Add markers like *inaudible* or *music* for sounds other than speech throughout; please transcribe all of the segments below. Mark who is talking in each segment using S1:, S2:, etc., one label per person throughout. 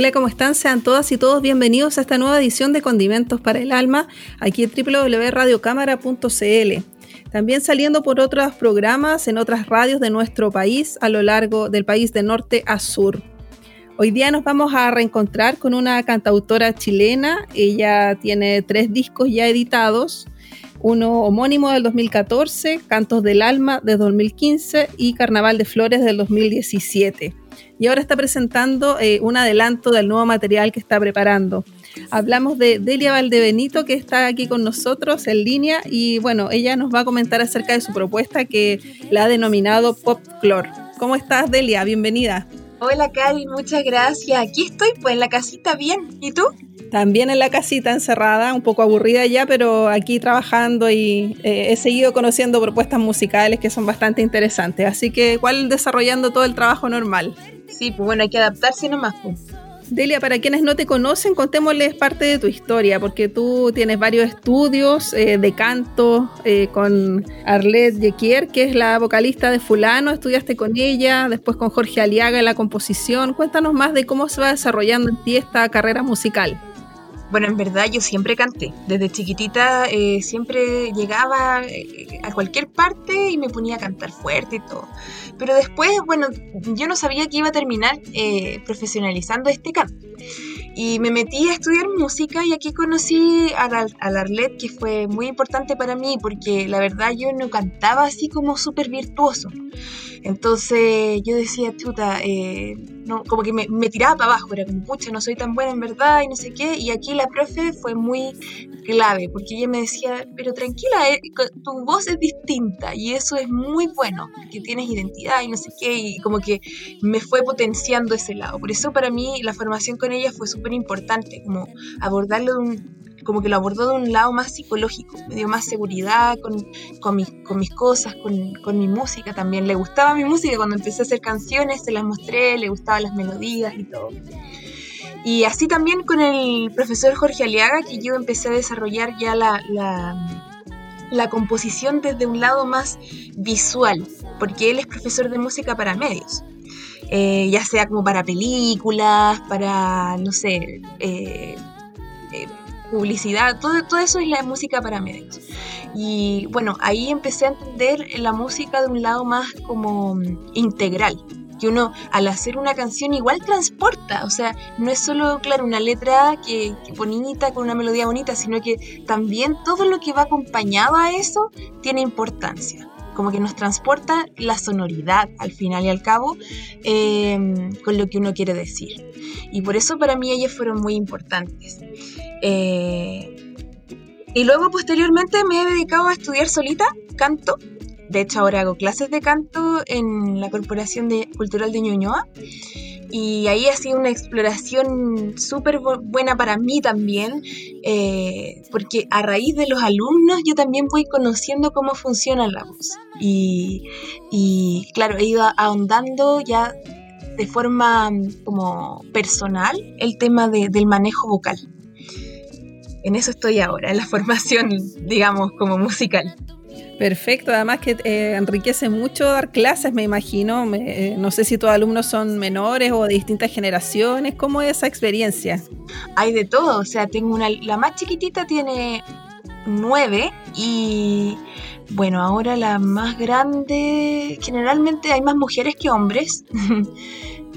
S1: Hola, ¿cómo están? Sean todas y todos bienvenidos a esta nueva edición de Condimentos para el Alma, aquí en www.radiocámara.cl. También saliendo por otros programas en otras radios de nuestro país a lo largo del país de norte a sur. Hoy día nos vamos a reencontrar con una cantautora chilena. Ella tiene tres discos ya editados. Uno homónimo del 2014, Cantos del Alma de 2015 y Carnaval de Flores del 2017 y ahora está presentando eh, un adelanto del nuevo material que está preparando. Hablamos de Delia Valdebenito, que está aquí con nosotros en línea, y bueno, ella nos va a comentar acerca de su propuesta que la ha denominado Pop Clor. ¿Cómo estás, Delia? Bienvenida.
S2: Hola, Cari, muchas gracias. Aquí estoy, pues en la casita, bien. ¿Y tú?
S1: También en la casita encerrada, un poco aburrida ya, pero aquí trabajando y eh, he seguido conociendo propuestas musicales que son bastante interesantes. Así que igual desarrollando todo el trabajo normal.
S2: Sí, pues bueno, hay que adaptarse nomás. Pues.
S1: Delia, para quienes no te conocen, contémosles parte de tu historia, porque tú tienes varios estudios eh, de canto eh, con Arlette Jequier, que es la vocalista de Fulano, estudiaste con ella, después con Jorge Aliaga en la composición. Cuéntanos más de cómo se va desarrollando en ti esta carrera musical.
S2: Bueno, en verdad yo siempre canté. Desde chiquitita eh, siempre llegaba a cualquier parte y me ponía a cantar fuerte y todo. Pero después, bueno, yo no sabía que iba a terminar eh, profesionalizando este canto. Y me metí a estudiar música y aquí conocí a, la, Arlet, que fue muy importante para mí porque la verdad yo no cantaba así como súper virtuoso. Entonces yo decía, chuta, eh, no, como que me, tiraba para abajo, era como, pucha, no soy tan buena en verdad y no sé qué. Y aquí la profe fue muy clave, porque ella me decía, pero tranquila, eh, tu voz es distinta y eso es muy bueno, que tienes identidad y no sé qué, y como que me fue potenciando ese lado. Por eso para mí la formación con ella fue súper importante, como abordarlo de un, como que lo abordó de un lado más psicológico, me dio más seguridad con, con, mis, con mis cosas, con, con, mi música también. Le gustaba mi música cuando empecé a hacer canciones, se las mostré, le gustaban las melodías y todo. Y así también con el profesor Jorge Aliaga, que yo empecé a desarrollar ya la, la, composición desde un lado más visual, porque él es profesor de música para medios. Eh, ya sea como para películas, para, no sé, eh, publicidad, todo, todo eso es la música para medios. Y bueno, ahí empecé a entender la música de un lado más como integral, que uno al hacer una canción igual transporta, o sea, no es solo, claro, una letra que, bonita, con una melodía bonita, sino que también todo lo que va acompañado a eso tiene importancia como que nos transporta la sonoridad al final y al cabo em, con lo que uno quiere decir. Y por eso para mí ellas fueron muy importantes. Eh, y luego posteriormente me he dedicado a estudiar solita canto de hecho, ahora hago clases de canto en la Corporación de Cultural de Ñuñoa. Y ahí ha sido una exploración súper buena para mí también, eh, porque a raíz de los alumnos yo también voy conociendo cómo funciona la voz. Y, claro, he ido ahondando ya de forma mm, como personal el tema del manejo vocal. En eso estoy ahora, en la formación, digamos, como musical.
S1: Perfecto, además que eh, enriquece mucho dar clases, me imagino. Eh, no sé si tus alumnos son menores o de distintas generaciones. ¿Cómo es esa experiencia?
S2: Hay de todo, o sea, tengo una, la más chiquitita tiene nueve y bueno, ahora la más grande, generalmente hay más mujeres que hombres. *laughs*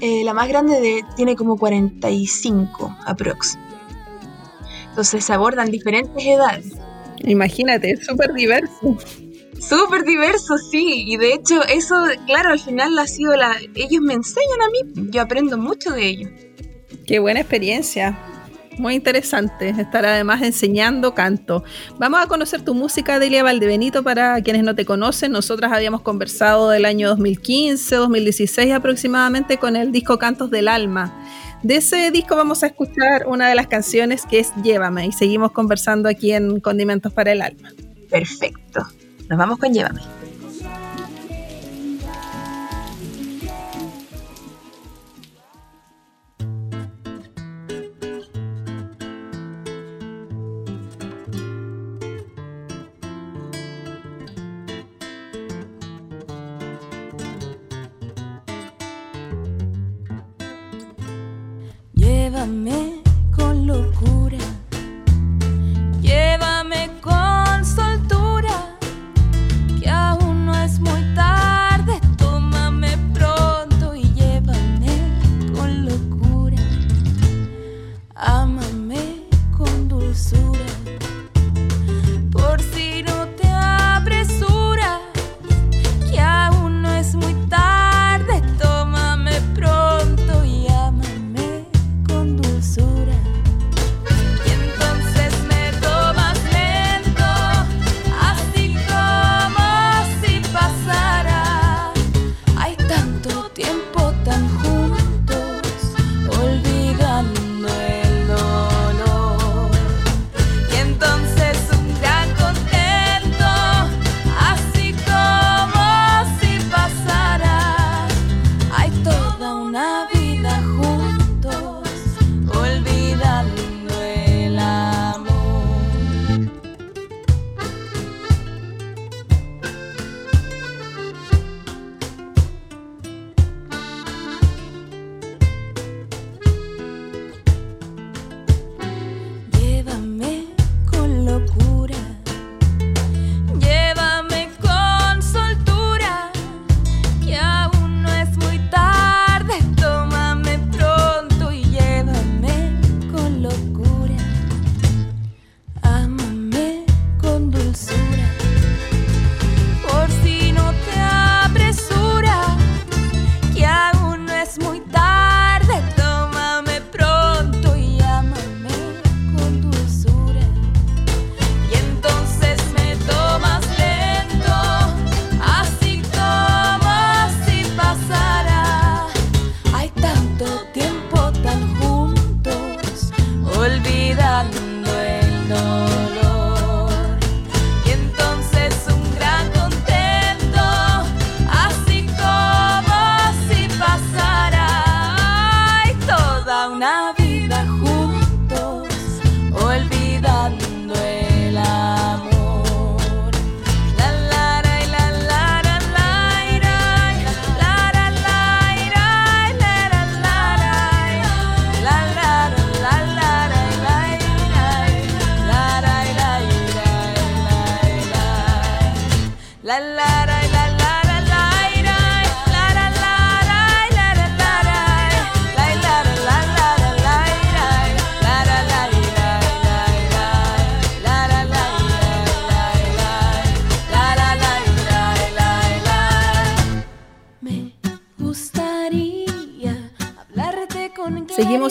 S2: Eh, la más grande tiene como 45 aprox. Entonces se abordan diferentes edades.
S1: Imagínate, es súper diverso.
S2: Súper diverso, sí. Y de hecho, eso, claro, al final ha sido la. Ellos me enseñan a mí, yo aprendo mucho de ellos.
S1: Qué buena experiencia.
S3: Muy interesante estar además enseñando canto. Vamos a conocer tu música, Delia Valdebenito, para quienes no te conocen. Nosotras habíamos conversado del año 2015, 2016 aproximadamente con el disco Cantos del Alma. De ese disco vamos a escuchar una de las canciones que es Llévame y seguimos conversando aquí en Condimentos para el Alma.
S2: Perfecto. Nos vamos con Llévame.
S4: never
S3: met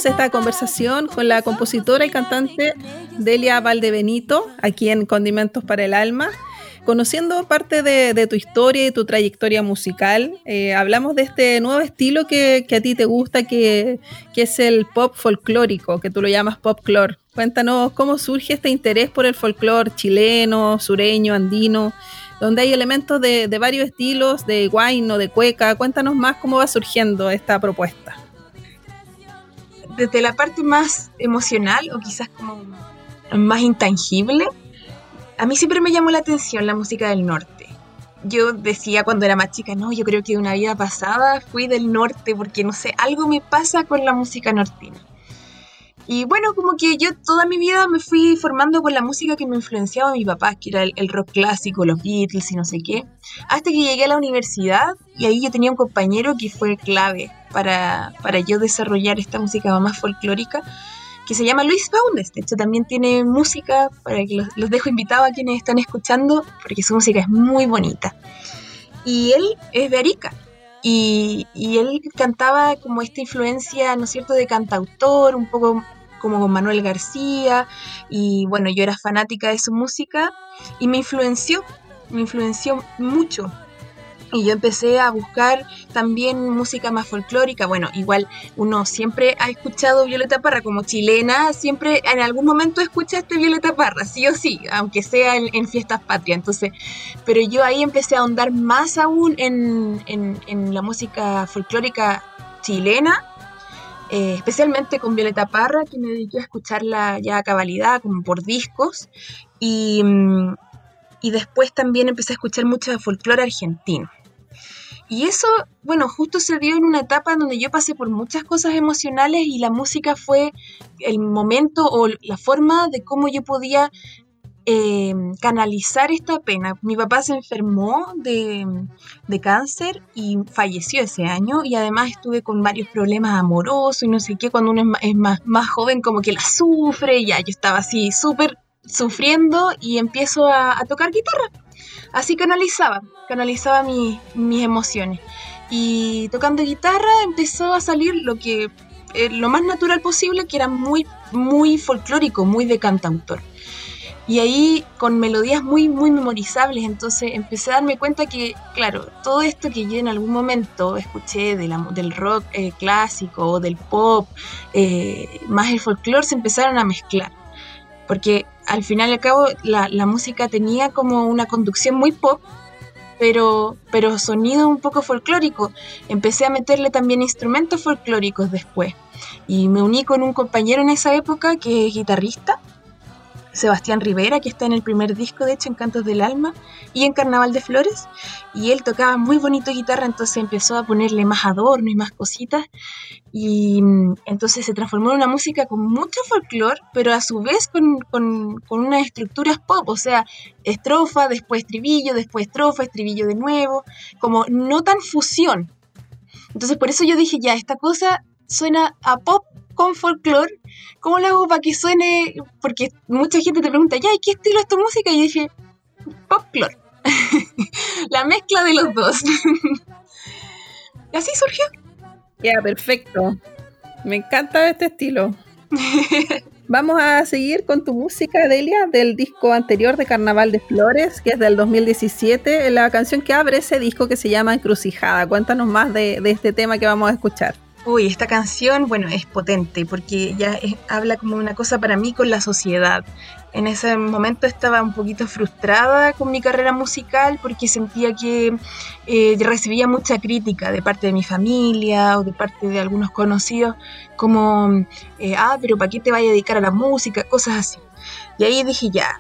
S3: esta conversación con la compositora y cantante Delia Valdebenito, aquí en Condimentos para el Alma. Conociendo parte de, de tu historia y tu trayectoria musical, eh, hablamos de este nuevo estilo que, que a ti te gusta, que, que, es el pop folclórico, que tú lo llamas popclor. Cuéntanos cómo surge este interés por el folclore chileno, sureño, andino, donde hay elementos de, de varios estilos, de guayno, de cueca. Cuéntanos más cómo va surgiendo esta propuesta
S2: desde la parte más emocional o quizás como más intangible, a mí siempre me llamó la atención la música del norte. Yo decía cuando era más chica, no, yo creo que una vida pasada fui del norte porque no sé, algo me pasa con la música nortina. Y bueno, como que yo toda mi vida me fui formando con la música que me influenciaba mi papá, que era el, el, rock clásico, los Beatles y no sé qué, hasta que llegué a la universidad y ahí yo tenía un compañero que fue clave para, para yo desarrollar esta música más folclórica, que se llama Luis Faundes. De hecho, también tiene música, para que los, los dejo invitados a quienes están escuchando, porque su música es muy bonita. Y él es de Arica, y, y, él cantaba como esta influencia, ¿no es cierto?, de cantautor, un poco como con Manuel García, y bueno, yo era fanática de su música y me influenció, me influenció mucho. Y yo empecé a buscar también música más folclórica. Bueno, igual uno siempre ha escuchado Violeta Parra como chilena, siempre en algún momento escuchaste Violeta Parra, sí o sí, aunque sea en, fiestas patrias. Entonces, pero yo ahí empecé a ahondar más aún en, en- la música folclórica chilena, eh, especialmente con Violeta Parra, que me dediqué a escucharla ya a cabalidad, como por discos. Y, mm, y después también empecé a escuchar mucho folclore argentino. Y eso, bueno, justo se dio en una etapa donde yo pasé por muchas cosas emocionales y la música fue el momento o la forma de cómo yo podía eh, canalizar esta pena. Mi papá se enfermó de, de cáncer y falleció ese año y además estuve con varios problemas amorosos y no sé qué, cuando uno es ma- es más, más joven como que la sufre ya yo estaba así súper sufriendo y empiezo a tocar guitarra. Así canalizaba, canalizaba mi- mis emociones. Y tocando guitarra empezó a salir lo que eh, lo más natural posible, que era muy, muy folclórico, muy de cantautor. Y ahí con melodías muy, muy memorizables, entonces empecé a darme cuenta que, claro, todo esto que yo en algún momento escuché de del rock eh, clásico o del pop, eh, más el folclore, se empezaron a mezclar. Porque al final y al cabo la, la música tenía como una conducción muy pop, pero, pero sonido un poco folclórico. Empecé a meterle también instrumentos folclóricos después. Y me uní con un compañero en esa época que es guitarrista, Sebastián Rivera, que está en el primer disco, de hecho, en Cantos del Alma y en Carnaval de Flores. Y él tocaba muy bonito guitarra, entonces empezó a ponerle más adorno y más cositas. Y mm, entonces se transformó en una música con mucho folclore, pero a su vez con, con, con unas estructuras pop, o sea, estrofa, después estribillo, después estrofa, estribillo de nuevo, como no tan fusión. Entonces por eso yo dije, ya, esta cosa suena a pop con folclore, ¿cómo lo hago para que suene? Porque mucha gente te pregunta, ya, ¿y qué estilo es tu música? Y yo dije, popclore. *laughs* La mezcla de los dos. *laughs* y así surgió.
S1: Ya, perfecto. Me encanta este estilo. *laughs* Vamos a seguir con tu música, Delia, del disco anterior de Carnaval de Flores, que es del 2017, la canción que abre ese disco que se llama Encrucijada. Cuéntanos más de, de este tema que vamos a escuchar.
S2: Uy, esta canción, bueno, es potente porque ya es- habla como una cosa para mí con la sociedad. En ese momento estaba un poquito frustrada con mi carrera musical porque sentía que eh, recibía mucha crítica de parte de mi familia o de parte de algunos conocidos, como, eh, ah, pero ¿para qué te vas a dedicar a la música? Cosas así. Y ahí dije, ya,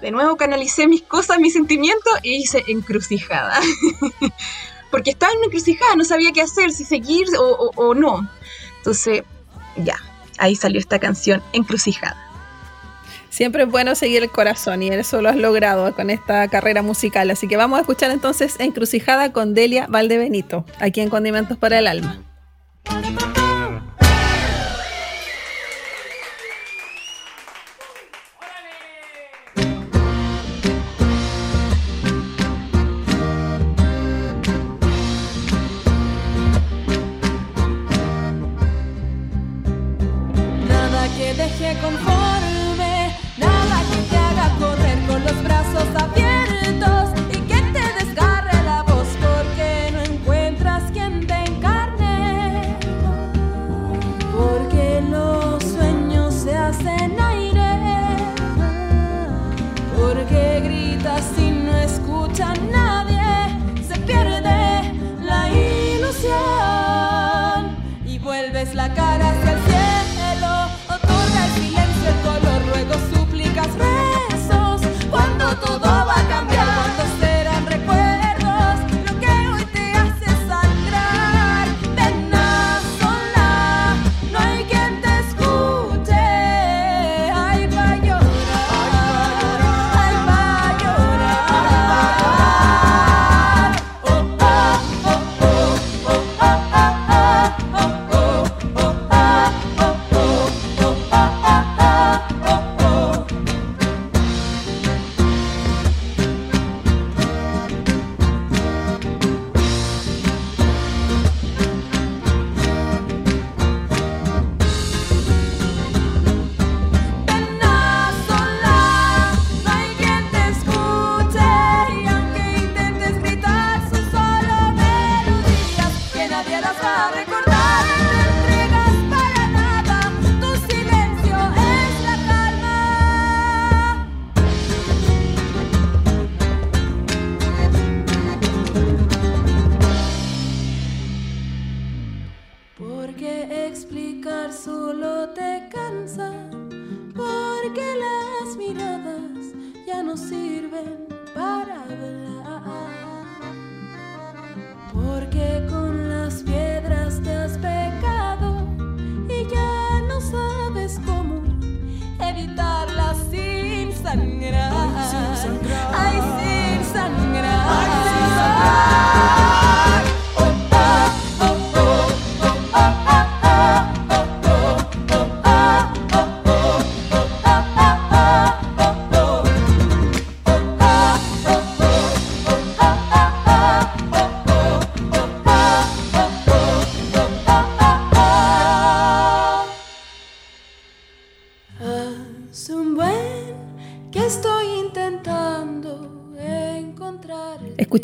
S2: de nuevo canalicé mis cosas, mis sentimientos y hice encrucijada. *laughs* porque estaba en una encrucijada, no sabía qué hacer, si seguir o, no. Entonces, ya, ahí salió esta canción, Encrucijada.
S1: Siempre es bueno seguir el corazón y eso lo has logrado con esta carrera musical. Así que vamos a escuchar entonces Encrucijada con Delia Valdebenito, aquí en Condimentos para el Alma.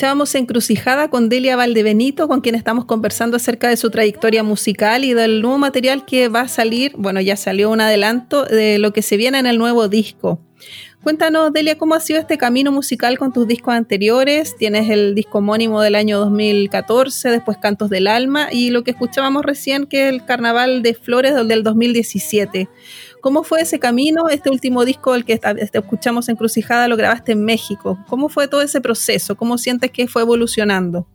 S1: Escuchábamos Encrucijada con Delia Valdebenito, con quien estamos conversando acerca de su trayectoria musical y del nuevo material que va a salir, bueno, ya salió un adelanto de lo que se viene en el nuevo disco. Cuéntanos, Delia, cómo ha sido este camino musical con tus discos anteriores. Tienes el disco homónimo del año 2014, después Cantos del Alma y lo que escuchábamos recién, que es el Carnaval de Flores del 2017. ¿Cómo fue ese camino? Este último disco, el que este escuchamos Encrucijada, lo grabaste en México. ¿Cómo fue todo ese proceso? ¿Cómo sientes que fue evolucionando?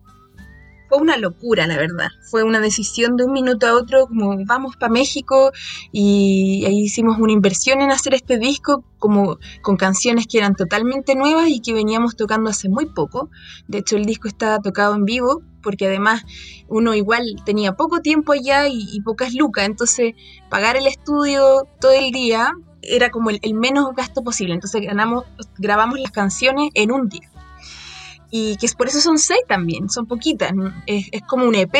S2: Fue una locura, la verdad. Fue una decisión de un minuto a otro, como vamos para México y ahí hicimos una inversión en hacer este disco, como con canciones que eran totalmente nuevas y que veníamos tocando hace muy poco. De hecho, el disco está tocado en vivo, porque además uno igual tenía poco tiempo allá y, y pocas lucas, entonces pagar el estudio todo el día era como el, el menos gasto posible. Entonces ganamos, grabamos las canciones en un día y que es por eso son seis también, son poquitas, es, es como un EP,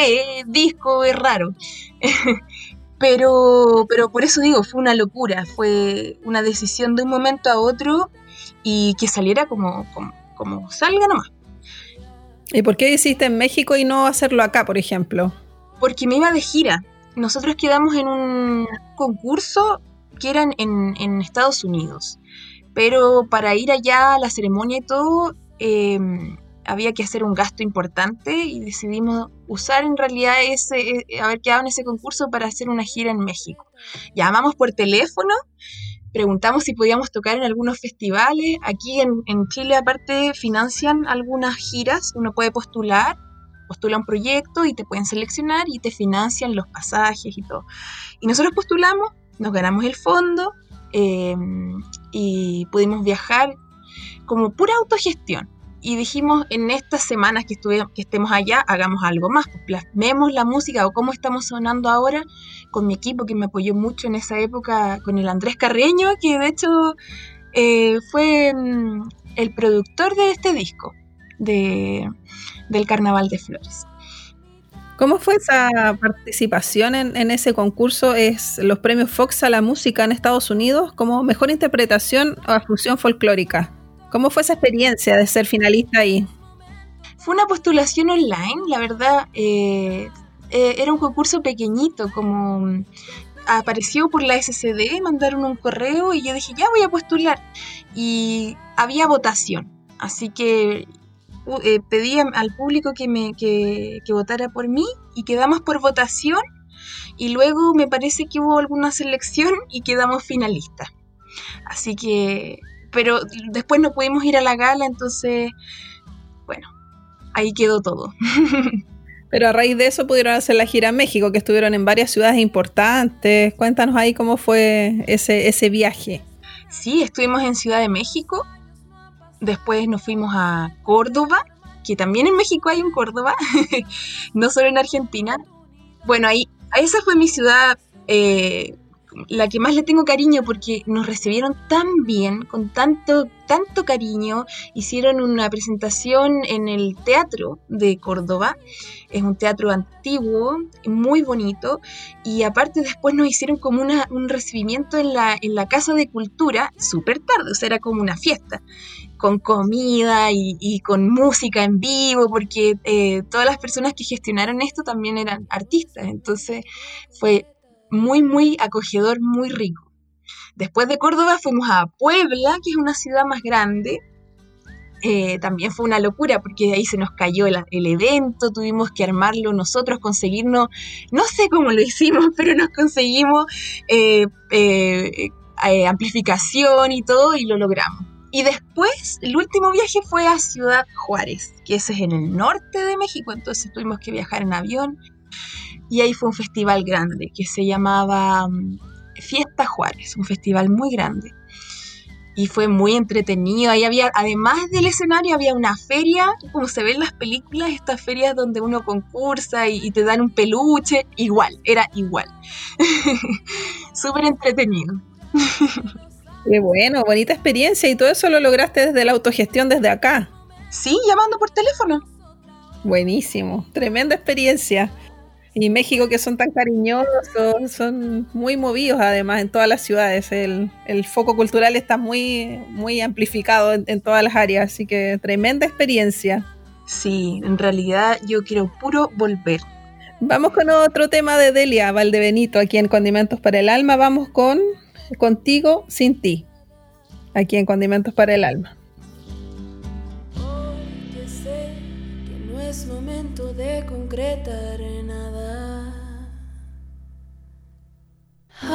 S2: disco, es raro. *laughs* pero, pero por eso digo, fue una locura, fue una decisión de un momento a otro y que saliera como, como, como salga nomás.
S1: ¿Y por qué hiciste en México y no hacerlo acá, por ejemplo?
S2: Porque me iba de gira. Nosotros quedamos en un concurso que era en- en Estados Unidos. Pero para ir allá a la ceremonia y todo, eh, había que hacer un gasto importante y decidimos usar en realidad ese, eh, haber quedado en ese concurso para hacer una gira en México. Llamamos por teléfono, preguntamos si podíamos tocar en algunos festivales. Aquí en, en Chile aparte financian algunas giras, uno puede postular postula un proyecto y te pueden seleccionar y te financian los pasajes y todo. Y nosotros postulamos, nos ganamos el fondo eh, y pudimos viajar como pura autogestión. Y dijimos, en estas semanas que, estuve, que estemos allá, hagamos algo más, pues plasmemos la música o cómo estamos sonando ahora con mi equipo que me apoyó mucho en esa época, con el Andrés Carreño, que de hecho eh, fue mm, el productor de este disco, de, del Carnaval de Flores.
S1: ¿Cómo fue esa participación en, ese concurso? Es los premios Fox a la música en Estados Unidos como mejor interpretación a fusión folclórica. ¿Cómo fue esa experiencia de ser finalista ahí?
S2: Fue una postulación online, la verdad, eh, eh, era un concurso pequeñito, como mm, apareció por la SCD, mandaron un correo y yo dije, ya voy a postular. Y había votación, así que eh, pedí al público que, me, que, que votara por mí y quedamos por votación. Y luego me parece que hubo alguna selección y quedamos finalistas. Así que, pero después no pudimos ir a la gala, entonces, bueno, ahí quedó todo. *laughs*
S1: Pero a raíz de eso pudieron hacer la gira a México, que estuvieron en varias ciudades importantes. Cuéntanos ahí cómo fue ese, ese viaje.
S2: Sí, estuvimos en Ciudad de México, después nos fuimos a Córdoba, que también en México hay un Córdoba, *laughs* no solo en Argentina. Bueno, ahí, esa fue mi ciudad, eh, la que más le tengo cariño porque nos recibieron tan bien, con tanto, tanto cariño. Hicieron una presentación en el teatro de Córdoba, es un teatro antiguo, muy bonito, y aparte después nos hicieron como una, un recibimiento en la, en la Casa de Cultura súper tarde, o sea, era como una fiesta, con comida y, con música en vivo, porque eh, todas las personas que gestionaron esto también eran artistas, entonces fue muy, muy acogedor, muy rico. Después de Córdoba fuimos a Puebla, que es una ciudad más grande, eh, también fue una locura porque ahí se nos cayó el, el, evento, tuvimos que armarlo nosotros, conseguirnos, no sé cómo lo hicimos, pero nos conseguimos eh, eh, amplificación y todo y lo logramos. Y después, el último viaje fue a Ciudad Juárez, que ese es en el norte de México, entonces tuvimos que viajar en avión. Y ahí fue un festival grande que se llamaba mm, Fiesta Juárez, un festival muy grande. Y fue muy entretenido. Ahí había, además del escenario, había una feria, como se ve en las películas, estas ferias donde uno concursa y, y te dan un peluche. Igual, era igual. *laughs* Súper entretenido.
S1: Qué bueno, bonita experiencia. Y todo eso lo lograste desde la autogestión desde acá.
S2: Sí, llamando por teléfono.
S1: Buenísimo, tremenda experiencia. Y México que son tan cariñosos, son muy movidos además en todas las ciudades. El, el foco cultural está muy, muy amplificado en, en todas las áreas, así que tremenda experiencia.
S2: Sí, en realidad yo quiero puro volver.
S1: Vamos con otro tema de Delia Valdebenito aquí en Condimentos para el Alma. Vamos con Contigo sin ti, aquí en Condimentos para el Alma.
S3: Hoy que sé que no es momento de concretar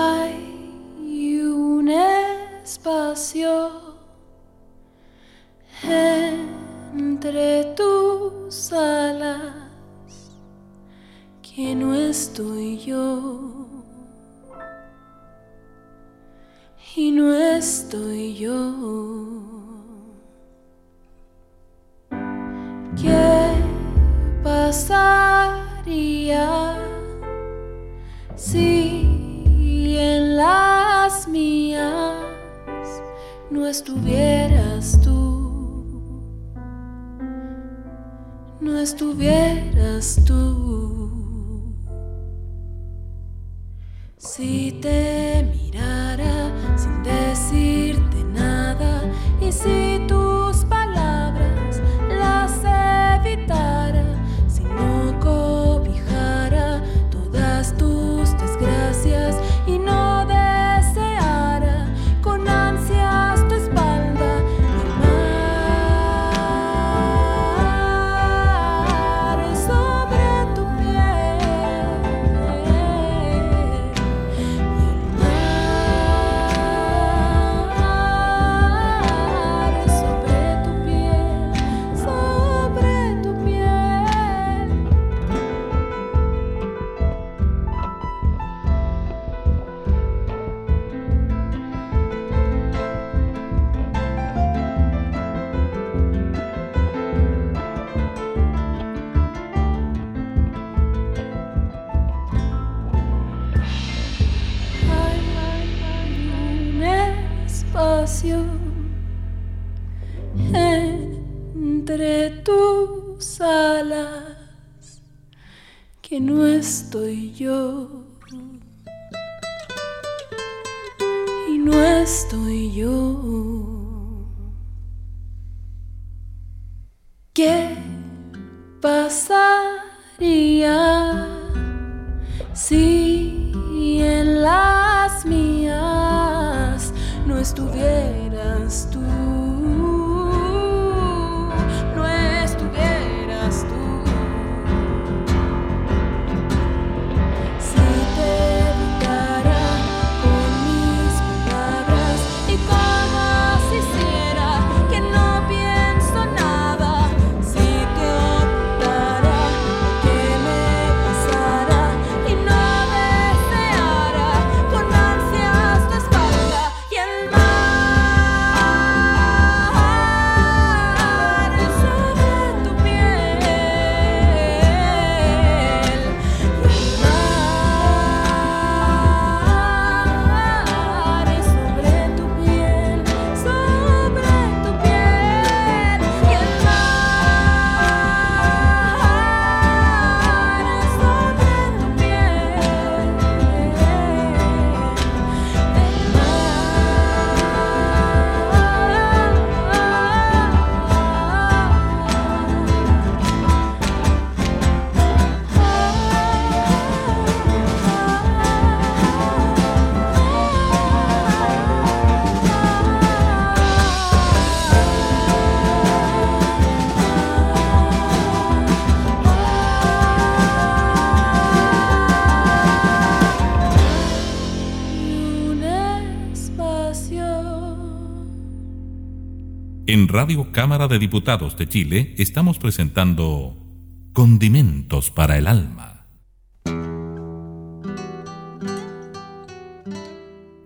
S3: Hay un espacio entre tus alas que no estoy yo. Y no estoy yo. ¿Qué pasaría si estuvieras tú? No estuvieras tú. Si te Si en las mías no estuvieras tú,
S5: Radio Cámara de Diputados de Chile estamos presentando Condimentos para el Alma.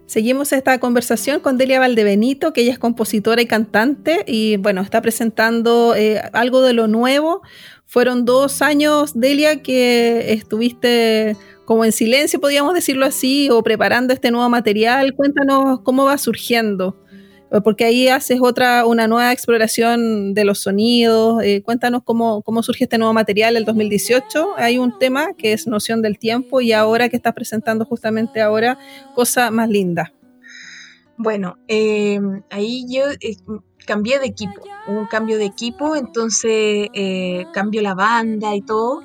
S1: Seguimos esta conversación con Delia Valdebenito, que ella es compositora y cantante y bueno, está presentando eh, algo de lo nuevo. Fueron dos años, Delia, que estuviste como en silencio, podríamos decirlo así, o preparando este nuevo material. Cuéntanos cómo va surgiendo porque ahí haces otra, una nueva exploración de los sonidos. Eh, cuéntanos cómo, cómo surge este nuevo material el 2018. Hay un tema que es noción del tiempo y ahora que estás presentando justamente ahora, cosa más linda.
S2: Bueno, eh, ahí yo cambié de equipo, un cambio de equipo, entonces cambio la banda y todo.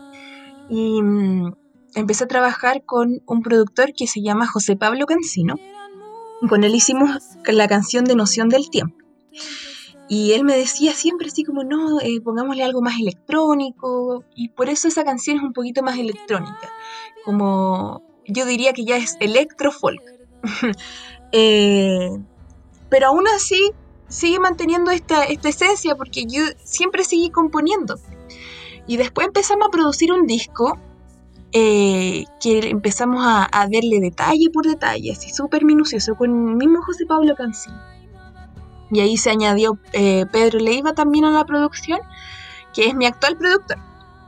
S2: Y mm, empecé a trabajar con un productor que se llama José Pablo Cancino con él hicimos la canción de Noción del Tiempo. Y él me decía siempre así como, no, eh, pongámosle algo más electrónico. Y por eso esa canción es un poquito más electrónica. Como yo diría que ya es electro-folk. *laughs* Eh, pero aún así sigue manteniendo esta, esta esencia porque yo siempre seguí componiendo. Y después empezamos a producir un disco eh, que empezamos a, verle detalle por detalle, así súper minucioso, con el mismo José Pablo Cancín. Y ahí se añadió eh, Pedro Leiva también a la producción, que es mi actual productor.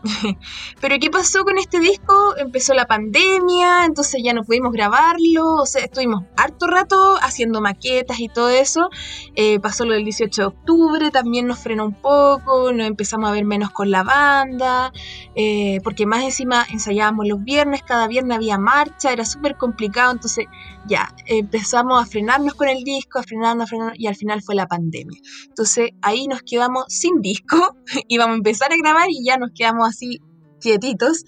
S2: *laughs* Pero ¿qué pasó con este disco? Empezó la pandemia, entonces ya no pudimos grabarlo, o sea, estuvimos harto rato haciendo maquetas y todo eso. Eh, pasó lo del 18 de octubre, también nos frenó un poco, nos empezamos a ver menos con la banda, eh, porque más encima ensayábamos los viernes, cada viernes había marcha, era súper complicado, entonces ya empezamos a frenarnos con el disco, a frenarnos, a frenarnos, y al final fue la pandemia. Entonces ahí nos quedamos sin disco, *laughs* íbamos a empezar a grabar y ya nos quedamos así quietitos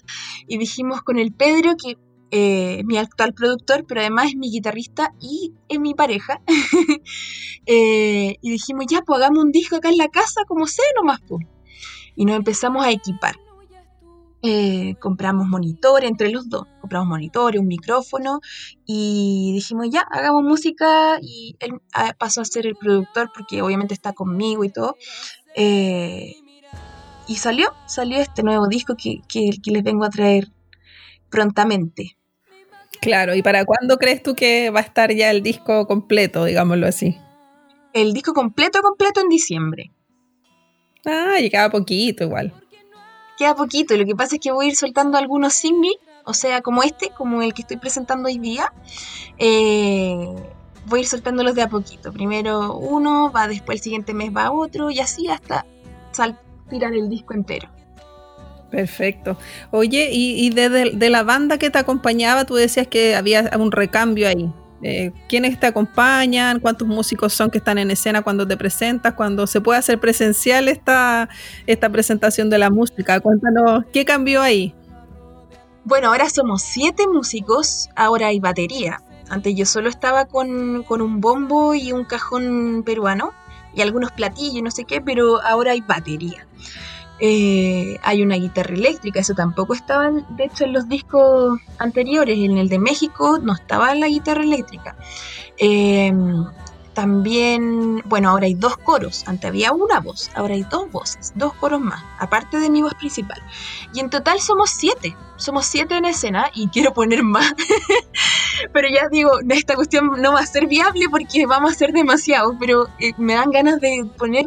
S2: y dijimos con el Pedro que eh, mi actual productor, pero además es mi guitarrista y es mi pareja. *laughs* Eh, y dijimos, ya, pues hagamos un disco acá en la casa, como sea nomás, pues. Y nos empezamos a equipar. Eh, compramos monitores entre los dos, compramos monitores, un micrófono y dijimos ya, hagamos música y él ah, pasó a ser el productor porque obviamente está conmigo y todo. Y salió, salió este nuevo disco que, que, les vengo a traer prontamente.
S1: Claro, ¿y para cuándo crees tú que va a estar ya el disco completo, digámoslo así?
S2: El disco completo, completo en diciembre.
S1: Ah, llegaba poquito igual.
S2: Queda poquito, lo que pasa es que voy a ir soltando algunos singles, o sea, como este, como el que estoy presentando hoy día. Eh, voy a ir soltándolos de a poquito. Primero uno, va después el siguiente mes va otro, y así hasta sal tirar el disco entero.
S1: Perfecto. Oye, y, de, la banda que te acompañaba, tú decías que había un recambio ahí. Eh, ¿Quiénes te acompañan? ¿Cuántos músicos son que están en escena cuando te presentas? Cuando se puede hacer presencial esta, esta presentación de la música. Cuéntanos, ¿qué cambió ahí?
S2: Bueno, ahora somos siete músicos, ahora hay batería. Antes yo solo estaba con, con un bombo y un cajón peruano y algunos platillos, no sé qué, pero ahora hay batería. Eh, hay una guitarra eléctrica, eso tampoco estaba, de hecho, en los discos anteriores. En el de México no estaba la guitarra eléctrica. Eh, también, bueno, ahora hay dos coros. Antes había una voz, ahora hay dos voces, dos coros más, aparte de mi voz principal. Y en total somos siete. Somos siete en escena y quiero poner más. *laughs* pero ya digo, esta cuestión no va a ser viable porque vamos a ser demasiado. Pero eh, me dan ganas de poner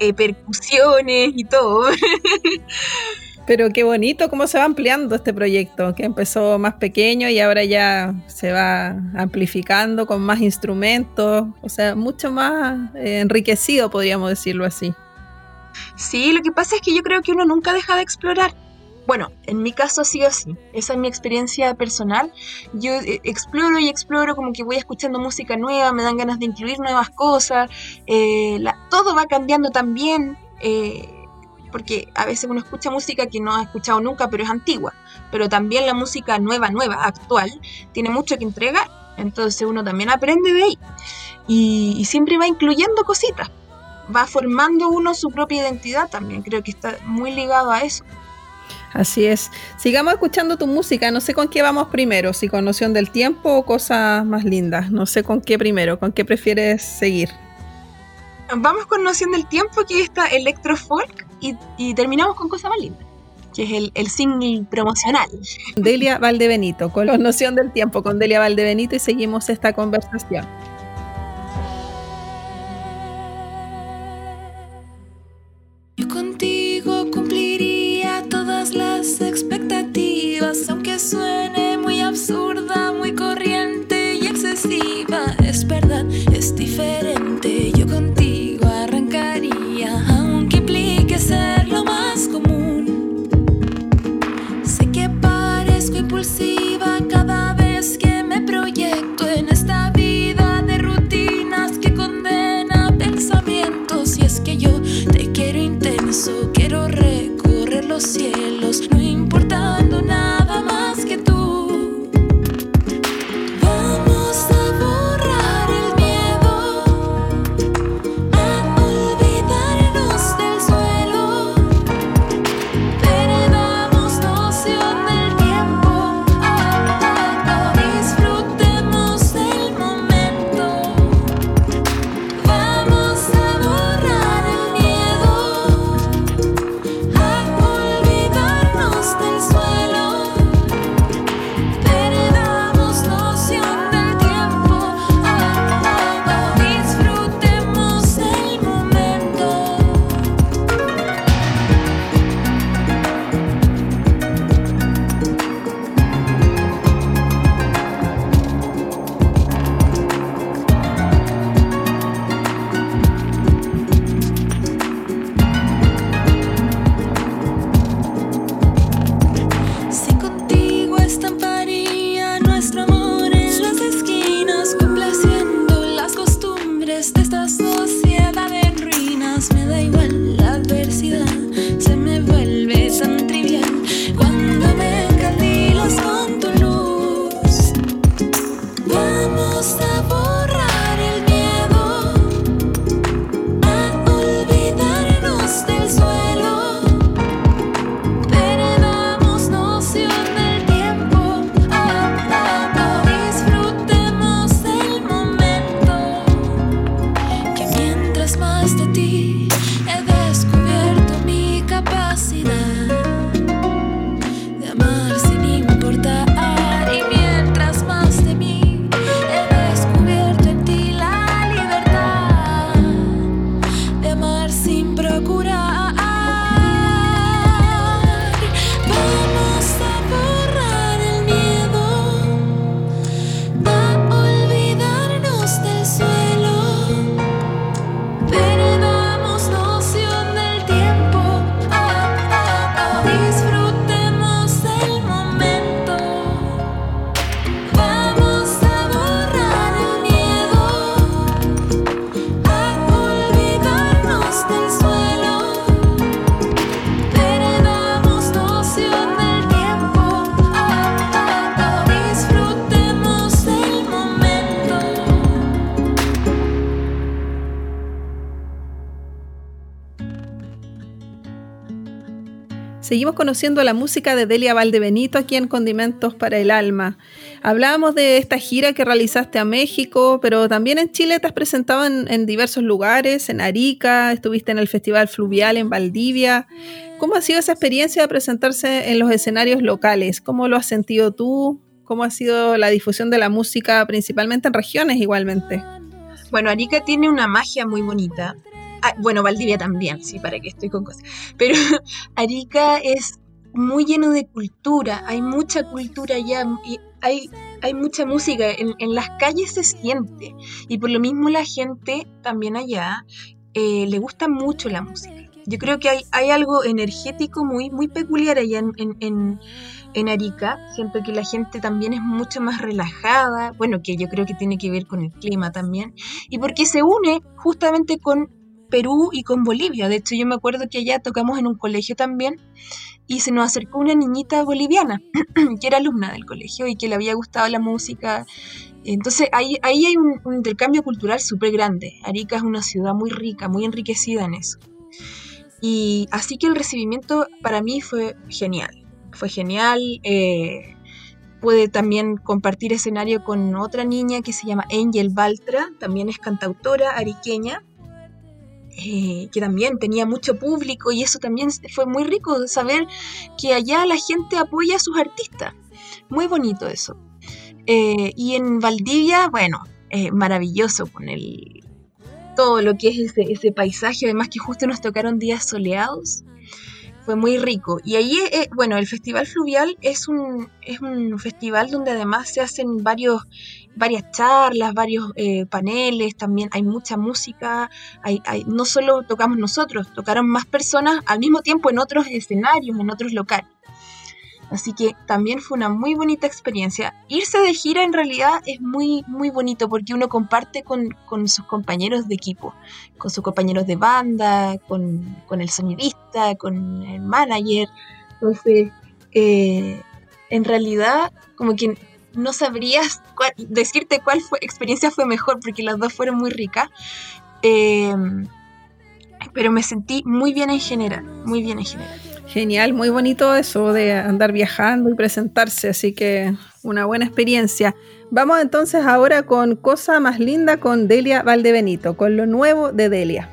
S2: eh, percusiones y todo. *laughs*
S1: Pero qué bonito cómo se va ampliando este proyecto, que empezó más pequeño y ahora ya se va amplificando con más instrumentos, o sea, mucho más eh, enriquecido, podríamos decirlo así.
S2: Sí, lo que pasa es que yo creo que uno nunca deja de explorar. Bueno, en mi caso ha sido así. Esa es mi experiencia personal. Yo eh, exploro y exploro como que voy escuchando música nueva, me dan ganas de incluir nuevas cosas. Eh, todo va cambiando también. Eh, porque a veces uno escucha música que no ha escuchado nunca, pero es antigua. Pero también la música nueva, nueva, actual, tiene mucho que entregar. Entonces uno también aprende de ahí. Y, y siempre va incluyendo cositas. Va formando uno su propia identidad también. Creo que está muy ligado a eso.
S1: Así es. Sigamos escuchando tu música. No sé con qué vamos primero, si con noción del tiempo o cosas más lindas. No sé con qué primero, con qué prefieres seguir.
S2: vamos con Noción del Tiempo, que está Electrofolk, y, y terminamos con Cosa Más Linda, que es el, el single promocional.
S1: Delia Valdebenito, con la Noción del Tiempo, con Delia Valdebenito, y seguimos esta conversación.
S3: Yo contigo cumpliría todas las expectativas, aunque suene
S1: conociendo la música de Delia Valdebenito aquí en Condimentos para el Alma. Hablábamos de esta gira que realizaste a México, pero también en Chile te has presentado en, en diversos lugares, en Arica, estuviste en el Festival Fluvial en Valdivia. ¿Cómo ha sido esa experiencia de presentarse en los escenarios locales? ¿Cómo lo has sentido tú? ¿Cómo ha sido la difusión de la música, principalmente en regiones igualmente?
S2: Bueno, Arica tiene una magia muy bonita. Ah, bueno, Valdivia también, sí, para que estoy con cosas. Pero *laughs* Arica es muy lleno de cultura, hay mucha cultura allá, y hay, hay mucha música, en, en las calles se siente. Y por lo mismo la gente también allá eh, le gusta mucho la música. Yo creo que hay, hay algo energético muy, muy peculiar allá en, en, en, en Arica. Siento que la gente también es mucho más relajada. Bueno, que yo creo que tiene que ver con el clima también. Y porque se une justamente con Perú y con Bolivia. De hecho, yo me acuerdo que allá tocamos en un colegio también y se nos acercó una niñita boliviana *clears throat* que era alumna del colegio y que le había gustado la música. Entonces ahí, ahí hay un, intercambio cultural súper grande. Arica es una ciudad muy rica, muy enriquecida en eso. Y así que el recibimiento para mí fue genial. Fue genial. Eh, pude también compartir escenario con otra niña que se llama Angel Baltra, también es cantautora ariqueña. Eh, que también tenía mucho público y eso también fue muy rico saber que allá la gente apoya a sus artistas. Muy bonito eso. Eh, y en Valdivia, bueno, maravilloso con el, todo lo que es ese, paisaje, además que justo nos tocaron días soleados. Fue muy rico. Y ahí, eh, bueno, el Festival Fluvial es un, es un festival donde además se hacen varios, varias charlas, varios eh, paneles, también hay mucha música, hay, no solo tocamos nosotros, tocaron más personas al mismo tiempo en otros escenarios, en otros locales. Así que también fue una muy bonita experiencia. Irse de gira en realidad es muy, muy bonito porque uno comparte con, sus compañeros de equipo, con sus compañeros de banda, con, el sonidista, con el manager. Entonces, eh, en realidad, como que no sabrías decirte cuál fue, experiencia fue mejor porque las dos fueron muy ricas. Eh, pero me sentí muy bien en general, muy bien en general.
S3: Genial, muy bonito eso de andar viajando y presentarse, así que una buena experiencia. Vamos entonces ahora con Cosa Más Linda con Delia Valdebenito, con lo nuevo de Delia.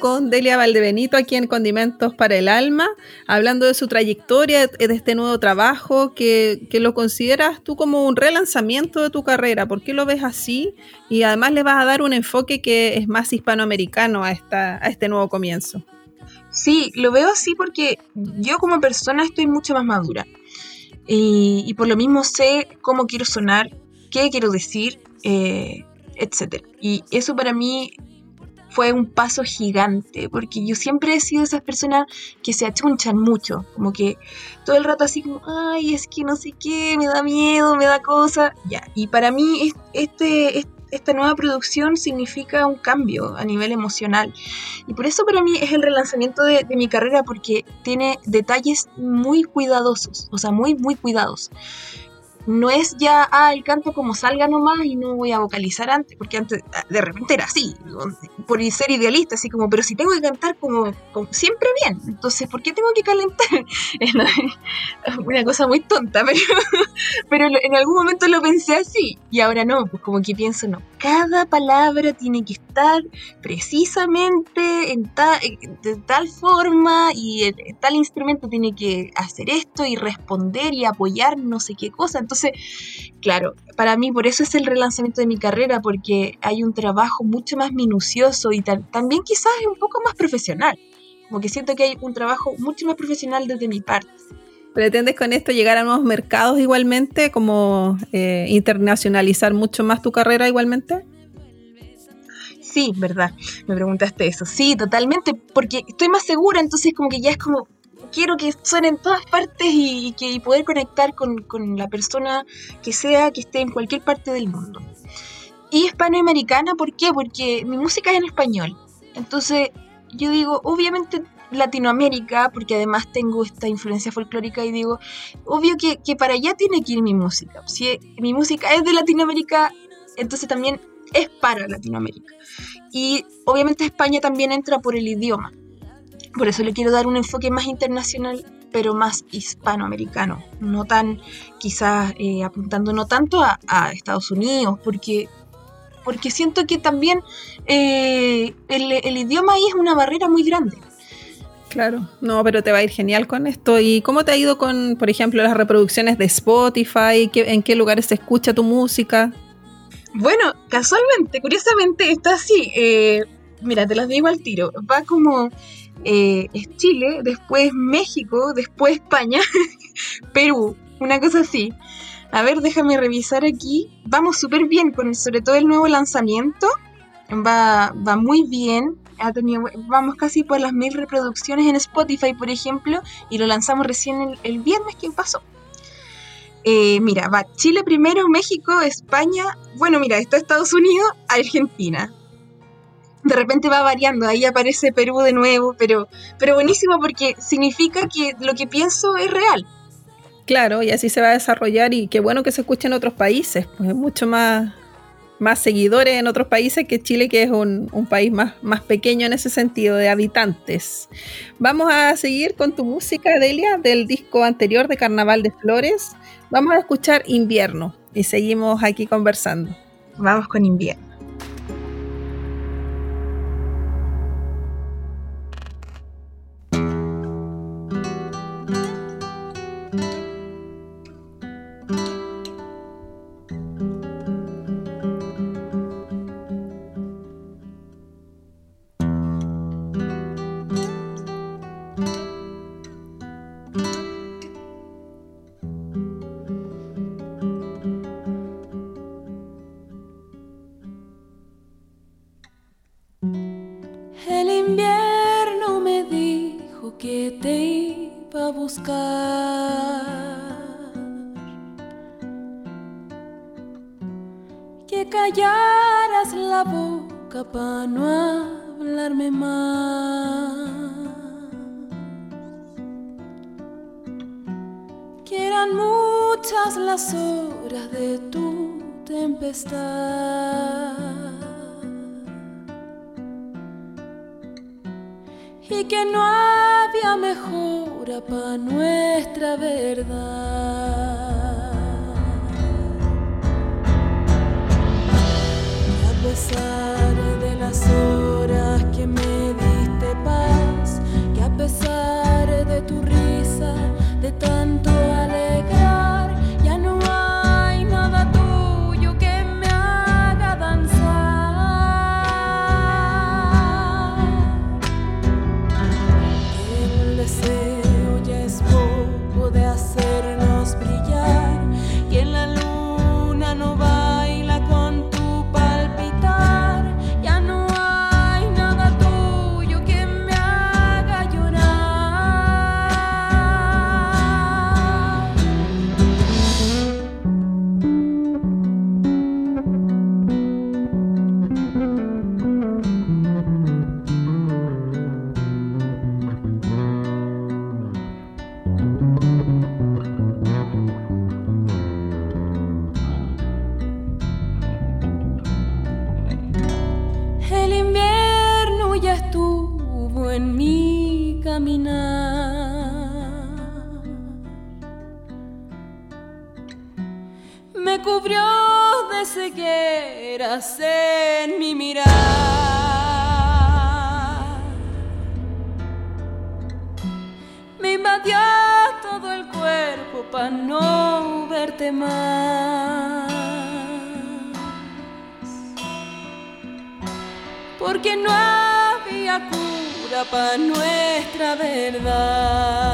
S3: Con Delia Valdebenito aquí en Condimentos para el Alma, hablando de su trayectoria, de este nuevo trabajo, que, lo consideras tú como un relanzamiento de tu carrera. ¿Por qué lo ves así? Y además le vas a dar un enfoque que es más hispanoamericano a, esta, a este nuevo comienzo.
S2: Sí, lo veo así porque yo como persona estoy mucho más madura. Y, por lo mismo sé cómo quiero sonar, qué quiero decir, eh, etc. Y eso para mí fue un paso gigante, porque yo siempre he sido esas personas que se achunchan mucho, como que todo el rato así como, ay, es que no sé qué, me da miedo, me da cosa, ya. Y para mí este, esta nueva producción significa un cambio a nivel emocional. Y por eso para mí es el relanzamiento de, de mi carrera, porque tiene detalles muy cuidadosos, o sea, muy, muy cuidados no es ya, ah, el canto como salga nomás y no voy a vocalizar antes, porque antes ah, de repente era así, por ser idealista, así como, pero si tengo que cantar como, siempre bien, entonces, ¿por qué tengo que calentar? *laughs* Una cosa muy tonta, *laughs* pero, pero en algún momento lo pensé así y ahora no, pues como que pienso, no, cada palabra tiene que estar precisamente en de tal forma y tal instrumento tiene que hacer esto y responder y apoyar no sé qué cosa, entonces claro, para mí por eso es el relanzamiento de mi carrera, porque hay un trabajo mucho más minucioso y también quizás un poco más profesional. Como que siento que hay un trabajo mucho más profesional desde mi parte.
S1: ¿Pretendes con esto llegar a nuevos mercados igualmente, como eh, internacionalizar mucho más tu carrera igualmente?
S2: Sí, verdad, me preguntaste eso. Sí, totalmente, porque estoy más segura, entonces como que ya es como, quiero que suene en todas partes y, que poder conectar con, la persona que sea que esté en cualquier parte del mundo. Y hispanoamericana, ¿por qué? Porque mi música es en español. Entonces, yo digo, obviamente Latinoamérica, porque además tengo esta influencia folclórica y digo, obvio que, que, para allá tiene que ir mi música. Si mi música es de Latinoamérica, entonces también es para Latinoamérica. Y obviamente España también entra por el idioma. Por eso le quiero dar un enfoque más internacional, pero más hispanoamericano, no tan quizás eh, apuntando no tanto a, Estados Unidos, porque, porque siento que también eh, el, idioma ahí es una barrera muy grande.
S1: Claro, no, pero te va a ir genial con esto. ¿Y cómo te ha ido con, por ejemplo, las reproducciones de Spotify? ¿En qué lugares se escucha tu música?
S2: Bueno, casualmente, curiosamente, está así. Eh, mira, te las digo al tiro. Va como eh, es Chile, después México, después España, *laughs* Perú, una cosa así. A ver, déjame revisar aquí. Vamos súper bien con sobre todo el nuevo lanzamiento. Va, va muy bien. Ha tenido, vamos casi por las mil reproducciones en Spotify, por ejemplo, y lo lanzamos recién el, viernes que pasó. Eh, mira, va Chile primero, México, España, bueno, mira, está Estados Unidos, Argentina de repente va variando, ahí aparece Perú de nuevo, pero, pero buenísimo porque significa que lo que pienso es real.
S1: Claro, y así se va a desarrollar y qué bueno que se escuche en otros países, pues mucho más, más seguidores en otros países que Chile, que es un, un, país más, más pequeño en ese sentido de habitantes. Vamos a seguir con tu música, Delia, del disco anterior de Carnaval de Flores. Vamos a escuchar Invierno y seguimos aquí conversando.
S2: Vamos con Invierno.
S3: callaras la boca para no hablarme más. Que eran muchas las horas de tu tempestad. Y que no había mejora para nuestra verdad. pesar de las horas que me diste paz, que a pesar de tu risa, de tanto cegueras en mi mirar. Me invadió todo el cuerpo para no verte más. Porque no había cura para nuestra verdad.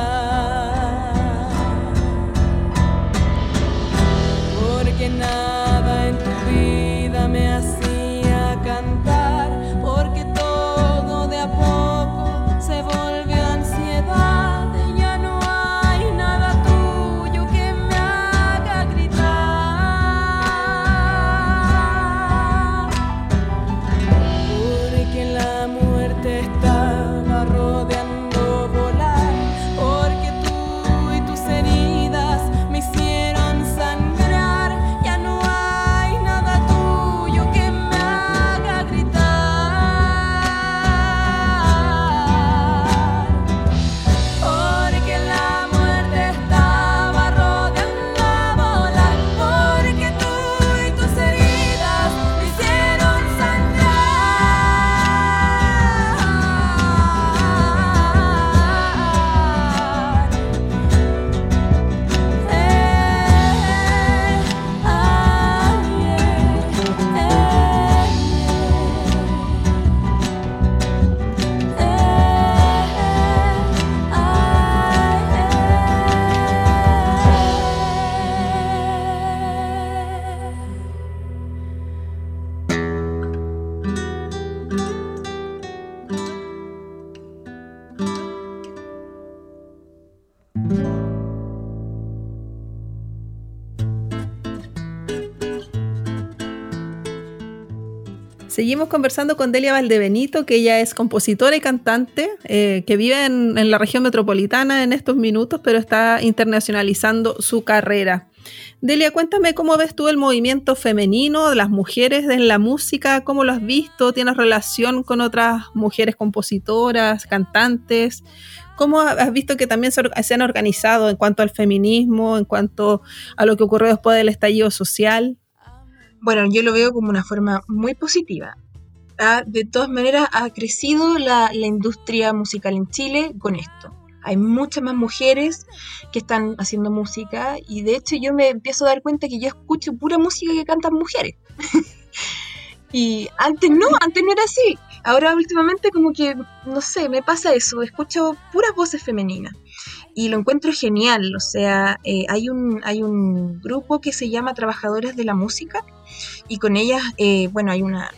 S1: Seguimos conversando con Delia Valdebenito, que ella es compositora y cantante, eh, que vive en, en la región metropolitana en estos minutos, pero está internacionalizando su carrera. Delia, cuéntame cómo ves tú el movimiento femenino de las mujeres en la música, cómo lo has visto, tienes relación con otras mujeres compositoras, cantantes, cómo has visto que también se, han organizado en cuanto al feminismo, en cuanto a lo que ocurrió después del estallido social.
S2: Bueno, yo lo veo como una forma muy positiva. Ha- de todas maneras, ha crecido la, la industria musical en Chile con esto. Hay muchas más mujeres que están haciendo música y de hecho yo me empiezo a dar cuenta que yo escucho pura música que cantan mujeres. *laughs* y antes no, antes no era así. Ahora últimamente como que, no sé, me pasa eso, escucho puras voces femeninas y lo encuentro genial. O sea, eh, hay, un, hay un grupo que se llama Trabajadoras de la Música y con ellas, eh, bueno, hay una...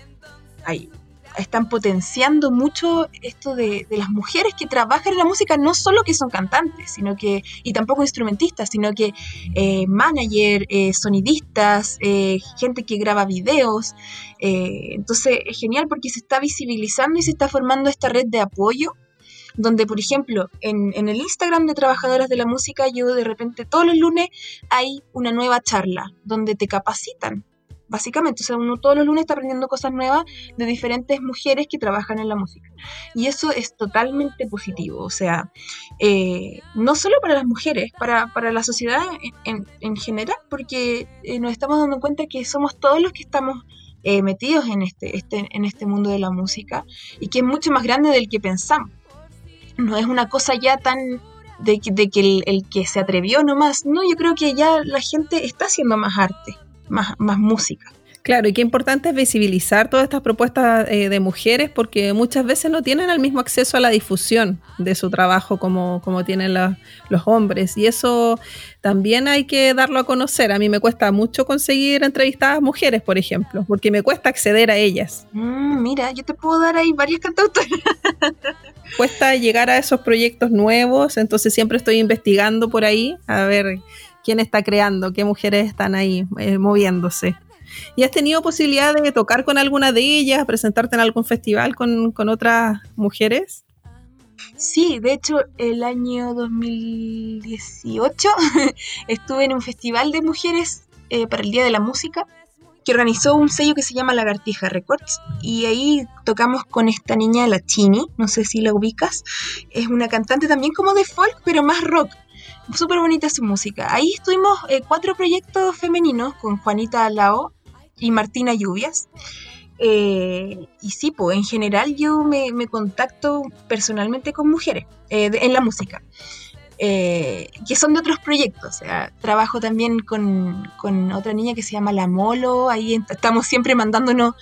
S2: Hay, están potenciando mucho esto de, de las mujeres que trabajan en la música, no solo que son cantantes, sino que, y tampoco instrumentistas, sino que eh, manager, eh, sonidistas, eh, gente que graba videos. eh, entonces es genial porque se está visibilizando y se está formando esta red de apoyo donde, por ejemplo, en, en, el Instagram de Trabajadoras de la Música, yo de repente todos los lunes hay una nueva charla donde te capacitan. Básicamente, o sea, uno todos los lunes está aprendiendo cosas nuevas de diferentes mujeres que trabajan en la música. Y eso es totalmente positivo, o sea, eh, no solo para las mujeres, para, para la sociedad en, en general, porque eh, nos estamos dando cuenta que somos todos los que estamos eh, metidos en este, este, en este mundo de la música y que es mucho más grande del que pensamos no es una cosa ya tan de, de que el, el, que se atrevió nomás. No, yo creo que ya la gente está haciendo más arte, más, más música.
S1: Claro, y qué importante es visibilizar todas estas propuestas eh, de mujeres porque muchas veces no tienen el mismo acceso a la difusión de su trabajo como, como tienen la, los hombres. Y eso también hay que darlo a conocer. A mí me cuesta mucho conseguir entrevistadas mujeres, por ejemplo, porque me cuesta acceder a ellas.
S2: Mm, mira, yo te puedo dar ahí varias cantautoras. *laughs*
S1: cuesta llegar a esos proyectos nuevos, entonces siempre estoy investigando por ahí a ver quién está creando, qué mujeres están ahí eh, moviéndose. ¿Y has tenido posibilidad de tocar con alguna de ellas, presentarte en algún festival con, con otras mujeres?
S2: Sí, de hecho, el año 2018 *laughs* estuve en un festival de mujeres eh, para el Día de la Música que organizó un sello que se llama Lagartija Records y ahí tocamos con esta niña, la Chini, no sé si la ubicas, es una cantante también como de folk, pero más rock. Súper bonita su música. Ahí estuvimos eh, cuatro proyectos femeninos con Juanita Lao y Martina Lluvias. Eh, y sí, pues en general yo me, contacto personalmente con mujeres eh, en la música. Eh, que son de otros proyectos. O sea, trabajo también con, con, otra niña que se llama La Molo, ahí estamos siempre mandándonos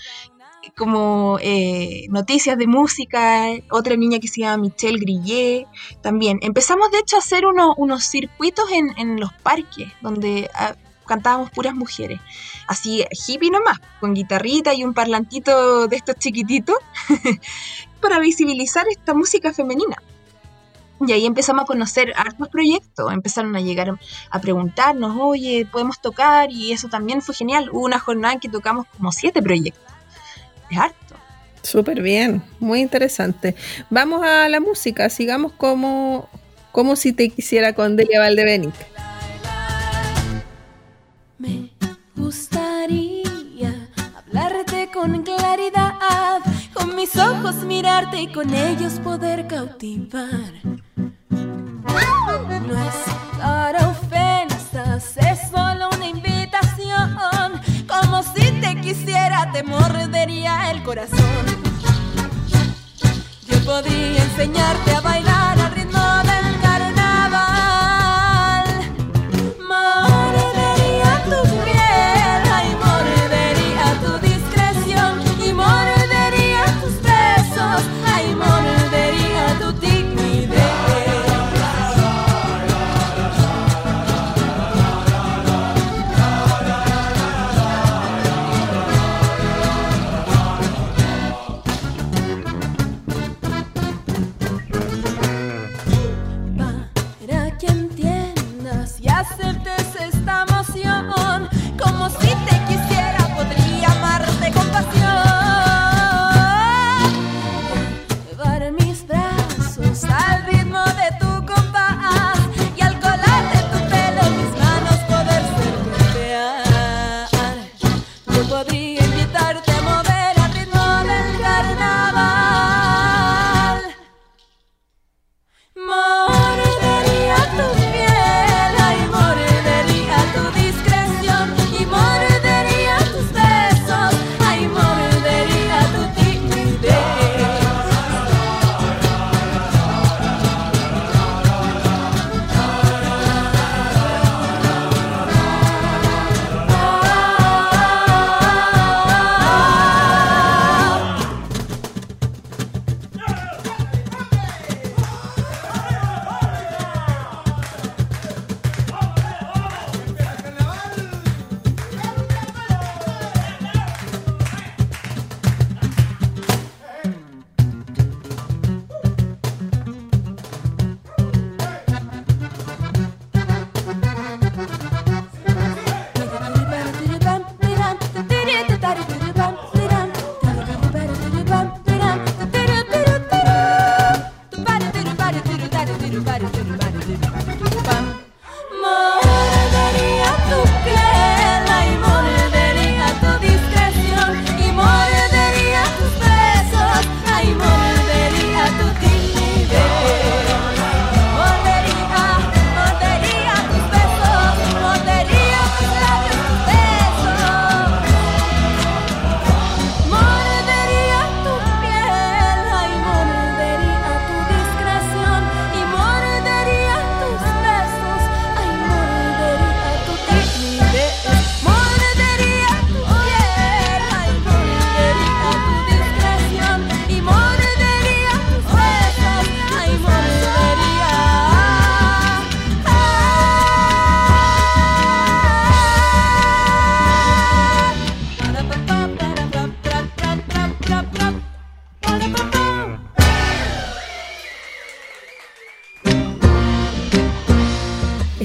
S2: como eh, noticias de música, otra niña que se llama Michelle Grillet, también. Empezamos de hecho a hacer unos circuitos en, en, los parques, donde ah, cantábamos puras mujeres, así hippie nomás, con guitarrita y un parlantito de estos chiquititos, *laughs* para visibilizar esta música femenina. Y ahí empezamos a conocer hartos proyectos, empezaron a llegar a preguntarnos, oye, podemos tocar, y eso también fue genial. Hubo una jornada en que tocamos como siete proyectos. Es harto.
S1: Súper bien, muy interesante. Vamos a la música, sigamos como, como si te quisiera con Delia Valdebenito.
S3: Me gustaría hablarte con claridad, mis ojos mirarte y con ellos poder cautivar no es para ofensas, es solo una invitación. Como si te quisiera, te mordería el corazón. Yo podría enseñarte a bailar al ritmo del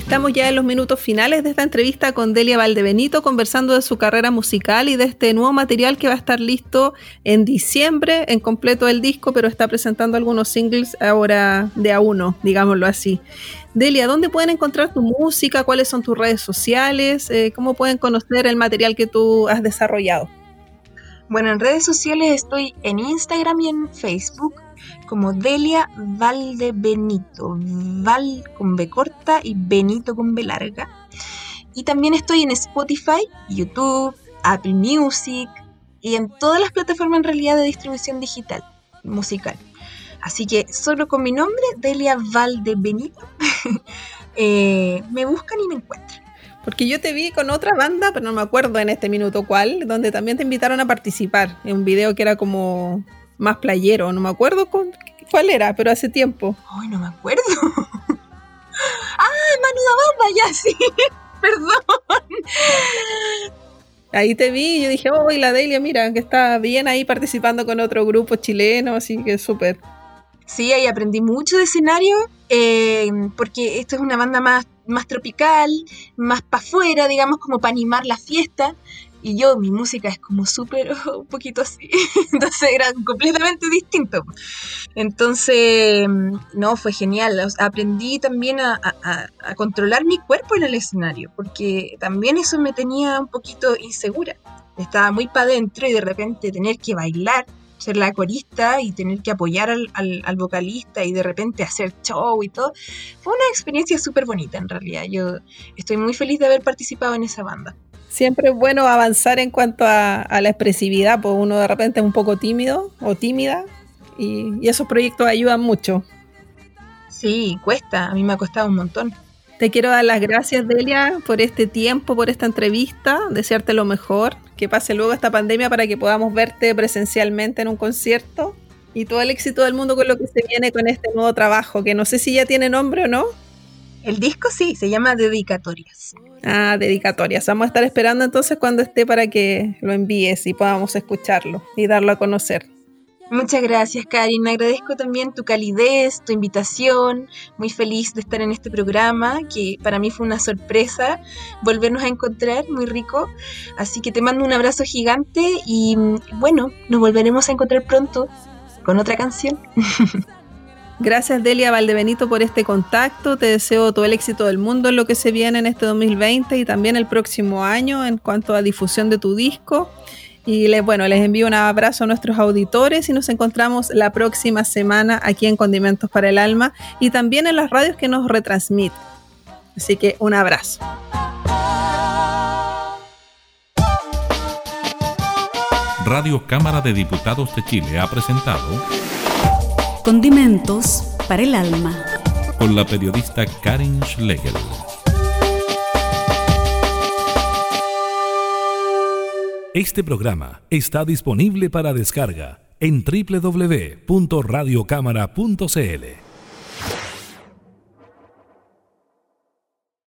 S1: Estamos ya en los minutos finales de esta entrevista con Delia Valdebenito, conversando de su carrera musical y de este nuevo material que va a estar listo en diciembre, en completo el disco, pero está presentando algunos singles ahora de a uno, digámoslo así. Delia, ¿dónde pueden encontrar tu música? ¿Cuáles son tus redes sociales? Eh, ¿Cómo pueden conocer el material que tú has desarrollado?
S2: Bueno, en redes sociales estoy en Instagram y en Facebook como Delia Valdebenito, Val con B corta y Benito con B larga. Y también estoy en Spotify, YouTube, Apple Music y en todas las plataformas en realidad de distribución digital musical. Así que solo con mi nombre, Delia Valdebenito, *laughs* eh, me buscan y me encuentran.
S1: Porque yo te vi con otra banda, pero no me acuerdo en este minuto cuál, donde también te invitaron a participar en un video que era como más playero, no me acuerdo cuál era, pero hace tiempo.
S2: Ay, no me acuerdo. *laughs* ah, Manuda Banda, ya sí, *laughs* perdón.
S1: Ahí te vi y yo dije, oh, y la Delia, mira, que está bien ahí participando con otro grupo chileno, así que súper.
S2: Sí, ahí aprendí mucho de escenario, eh, porque esto es una banda más, más tropical, más para afuera, digamos, como para animar la fiesta. Y yo, mi música es como súper, *laughs* un poquito así. *laughs* Entonces era completamente distinto. Entonces, no, fue genial. aprendí también a, controlar mi cuerpo en el escenario, porque también eso me tenía un poquito insegura. Estaba muy para adentro y de repente tener que bailar, ser la corista y tener que apoyar al, al vocalista y de repente hacer show y todo. Fue una experiencia súper bonita en realidad. Yo estoy muy feliz de haber participado en esa banda.
S1: Siempre es bueno avanzar en cuanto a, la expresividad, pues uno de repente es un poco tímido o tímida y, esos proyectos ayudan mucho.
S2: Sí, cuesta, a mí me ha costado un montón.
S1: Te quiero dar las gracias, Delia, por este tiempo, por esta entrevista, desearte lo mejor, que pase luego esta pandemia para que podamos verte presencialmente en un concierto y todo el éxito del mundo con lo que se viene con este nuevo trabajo, que no sé si ya tiene nombre o no.
S2: El disco sí, se llama Dedicatorias.
S1: Ah, dedicatorias. Vamos a estar esperando entonces cuando esté para que lo envíes y podamos escucharlo y darlo a conocer.
S2: Muchas gracias, Karin. Agradezco también tu calidez, tu invitación. Muy feliz de estar en este programa, que para mí fue una sorpresa volvernos a encontrar, muy rico. Así que te mando un abrazo gigante y bueno, nos volveremos a encontrar pronto con otra canción. *laughs*
S1: Gracias Delia Valdebenito por este contacto. Te deseo todo el éxito del mundo en lo que se viene en este 2020 y también el próximo año en cuanto a difusión de tu disco. Y les, bueno, les envío un abrazo a nuestros auditores y nos encontramos la próxima semana aquí en Condimentos para el Alma y también en las radios que nos retransmiten. Así que un abrazo.
S5: Radio Cámara de Diputados de Chile ha presentado
S6: Condimentos para el alma.
S5: Con la periodista Karin Schlegel. Este programa está disponible para descarga en www.radiocámara.cl.